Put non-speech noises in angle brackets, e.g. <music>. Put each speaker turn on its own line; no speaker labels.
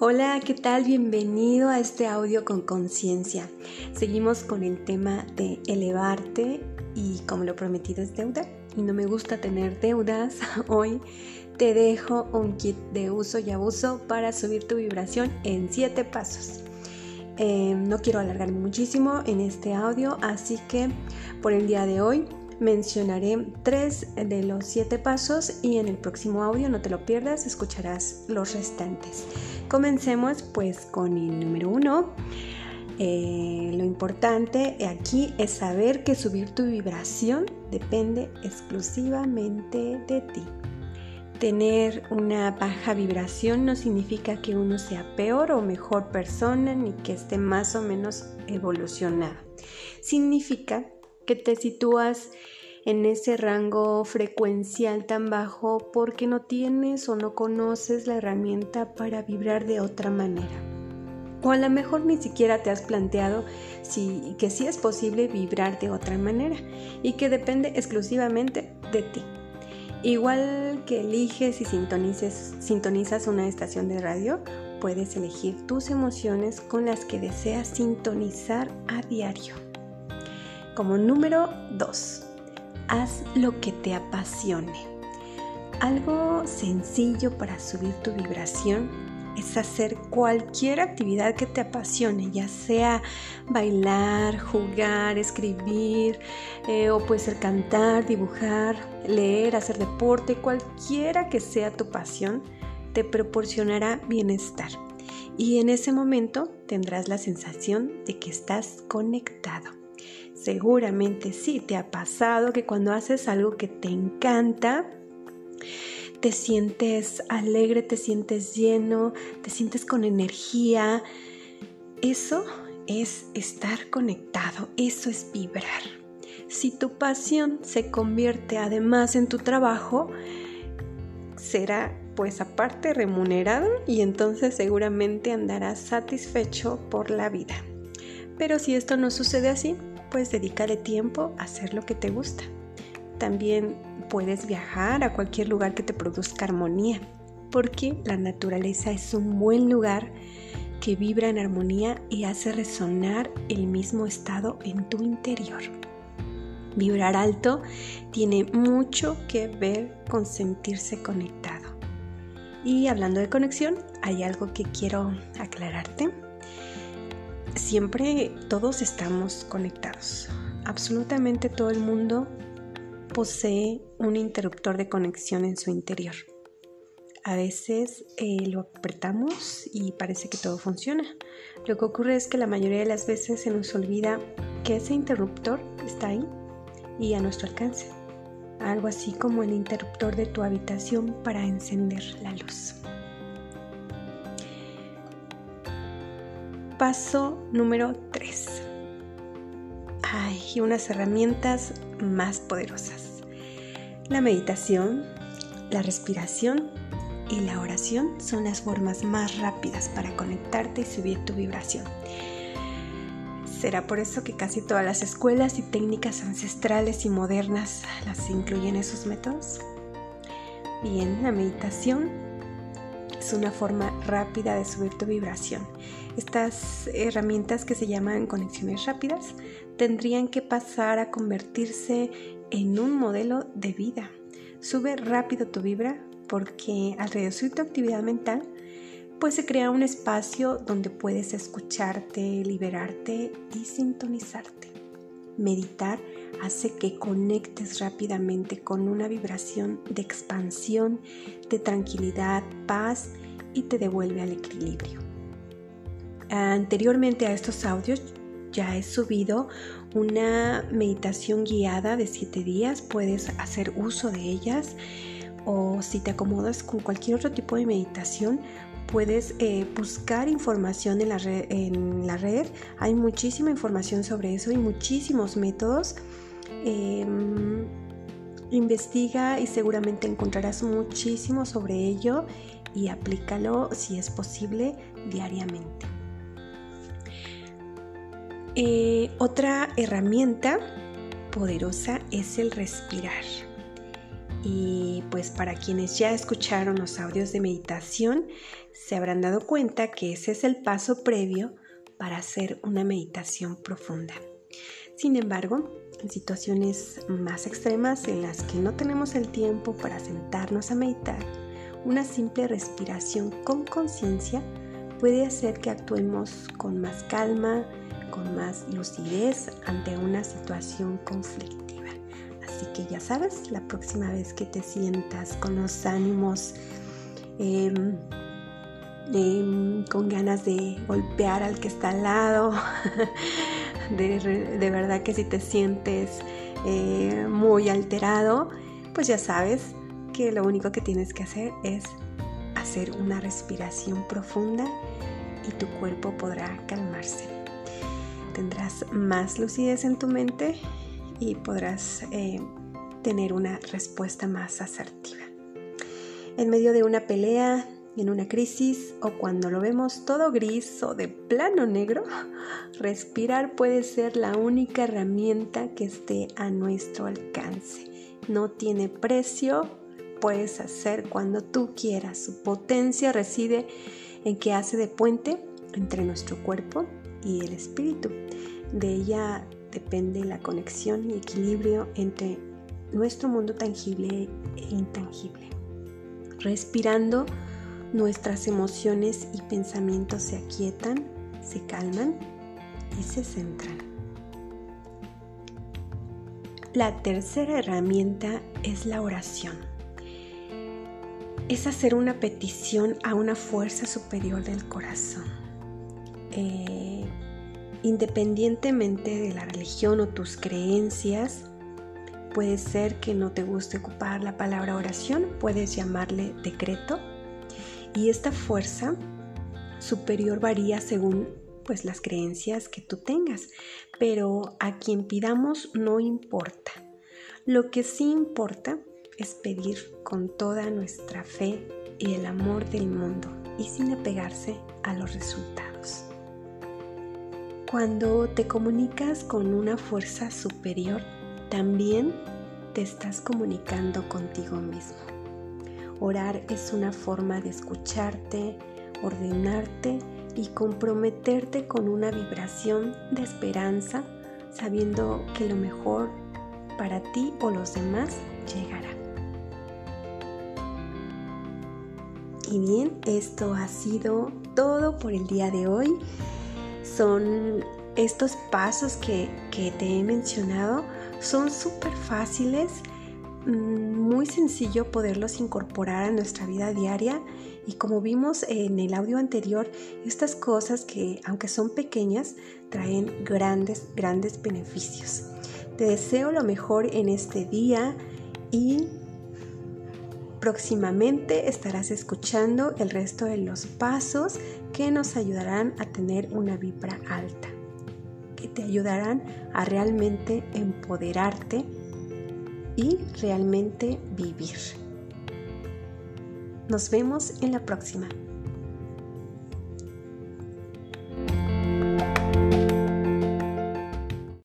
Hola, ¿qué tal? Bienvenido a este audio con conciencia. Seguimos con el tema de elevarte y como lo prometido es deuda y no me gusta tener deudas, <laughs> hoy te dejo un kit de uso y abuso para subir tu vibración en 7 pasos. Eh, no quiero alargarme muchísimo en este audio, así que por el día de hoy mencionaré tres de los siete pasos y en el próximo audio, no te lo pierdas, escucharás los restantes. Comencemos pues con el número uno. Eh, lo importante aquí es saber que subir tu vibración depende exclusivamente de ti. Tener una baja vibración no significa que uno sea peor o mejor persona ni que esté más o menos evolucionado. Significa que te sitúas en ese rango frecuencial tan bajo porque no tienes o no conoces la herramienta para vibrar de otra manera. O a lo mejor ni siquiera te has planteado si, que sí es posible vibrar de otra manera y que depende exclusivamente de ti. Igual que eliges y sintonizas una estación de radio, puedes elegir tus emociones con las que deseas sintonizar a diario. Como número 2, haz lo que te apasione. Algo sencillo para subir tu vibración es hacer cualquier actividad que te apasione, ya sea bailar, jugar, escribir, eh, o puede ser cantar, dibujar, leer, hacer deporte, cualquiera que sea tu pasión, te proporcionará bienestar. Y en ese momento tendrás la sensación de que estás conectado. Seguramente sí te ha pasado que cuando haces algo que te encanta, te sientes alegre, te sientes lleno, te sientes con energía. Eso es estar conectado, eso es vibrar. Si tu pasión se convierte además en tu trabajo, será pues aparte remunerado y entonces seguramente andarás satisfecho por la vida. Pero si esto no sucede así, pues dedícale tiempo a hacer lo que te gusta. También puedes viajar a cualquier lugar que te produzca armonía, porque la naturaleza es un buen lugar que vibra en armonía y hace resonar el mismo estado en tu interior. Vibrar alto tiene mucho que ver con sentirse conectado. Y hablando de conexión, hay algo que quiero aclararte siempre todos estamos conectados. Absolutamente todo el mundo posee un interruptor de conexión en su interior. A veces eh, lo apretamos y parece que todo funciona. Lo que ocurre es que la mayoría de las veces se nos olvida que ese interruptor está ahí y a nuestro alcance. Algo así como el interruptor de tu habitación para encender la luz. Paso número 3. Hay unas herramientas más poderosas. La meditación, la respiración y la oración son las formas más rápidas para conectarte y subir tu vibración. ¿Será por eso que casi todas las escuelas y técnicas ancestrales y modernas las incluyen esos métodos? Bien, la meditación es una forma rápida de subir tu vibración estas herramientas que se llaman conexiones rápidas tendrían que pasar a convertirse en un modelo de vida. Sube rápido tu vibra porque al reducir tu actividad mental, pues se crea un espacio donde puedes escucharte, liberarte y sintonizarte. Meditar hace que conectes rápidamente con una vibración de expansión, de tranquilidad, paz y te devuelve al equilibrio. Anteriormente a estos audios ya he subido una meditación guiada de 7 días, puedes hacer uso de ellas o si te acomodas con cualquier otro tipo de meditación, puedes eh, buscar información en la, red, en la red. Hay muchísima información sobre eso y muchísimos métodos. Em, investiga y seguramente encontrarás muchísimo sobre ello y aplícalo si es posible diariamente. Eh, otra herramienta poderosa es el respirar. Y pues para quienes ya escucharon los audios de meditación, se habrán dado cuenta que ese es el paso previo para hacer una meditación profunda. Sin embargo, en situaciones más extremas en las que no tenemos el tiempo para sentarnos a meditar, una simple respiración con conciencia puede hacer que actuemos con más calma, con más lucidez ante una situación conflictiva. Así que ya sabes, la próxima vez que te sientas con los ánimos em, em, con ganas de golpear al que está al lado, <laughs> de, verdad que si te sientes eh, muy alterado, pues ya sabes que lo único que tienes que hacer es hacer una respiración profunda y tu cuerpo podrá calmarse. Tendrás más lucidez en tu mente y podrás eh, tener una respuesta más asertiva. En medio de una pelea, en una crisis o cuando lo vemos todo gris o de plano negro, <laughs> respirar puede ser la única herramienta que esté a nuestro alcance. No tiene precio, puedes hacer cuando tú quieras. Su potencia reside en que hace de puente entre nuestro cuerpo y el espíritu. De ella depende la conexión y equilibrio entre nuestro mundo tangible e intangible. Respirando, nuestras emociones y pensamientos se aquietan, se calman y se centran. La tercera herramienta es la oración. Es hacer una petición a una fuerza superior del corazón. Eh, independientemente de la religión o tus creencias, puede ser que no te guste ocupar la palabra oración, puedes llamarle decreto y esta fuerza superior varía según pues las creencias que tú tengas, pero a quien pidamos no importa. Lo que sí importa es pedir con toda nuestra fe y el amor del mundo y sin apegarse a los resultados. Cuando te comunicas con una fuerza superior, también te estás comunicando contigo mismo. Orar es una forma de escucharte, ordenarte y comprometerte con una vibración de esperanza, sabiendo que lo mejor para ti o los demás llegará. Y bien, esto ha sido todo por el día de hoy. Son estos pasos que, que te he mencionado, son súper fáciles Mm, muy sencillo poderlos incorporar a nuestra vida diaria y como vimos en el audio anterior, estas cosas que aunque son pequeñas, traen grandes, grandes beneficios. Te deseo lo mejor en este día y próximamente estarás escuchando el resto de los pasos que nos ayudarán a tener una vibra alta, que te ayudarán a realmente empoderarte y realmente vivir. Nos vemos en la próxima.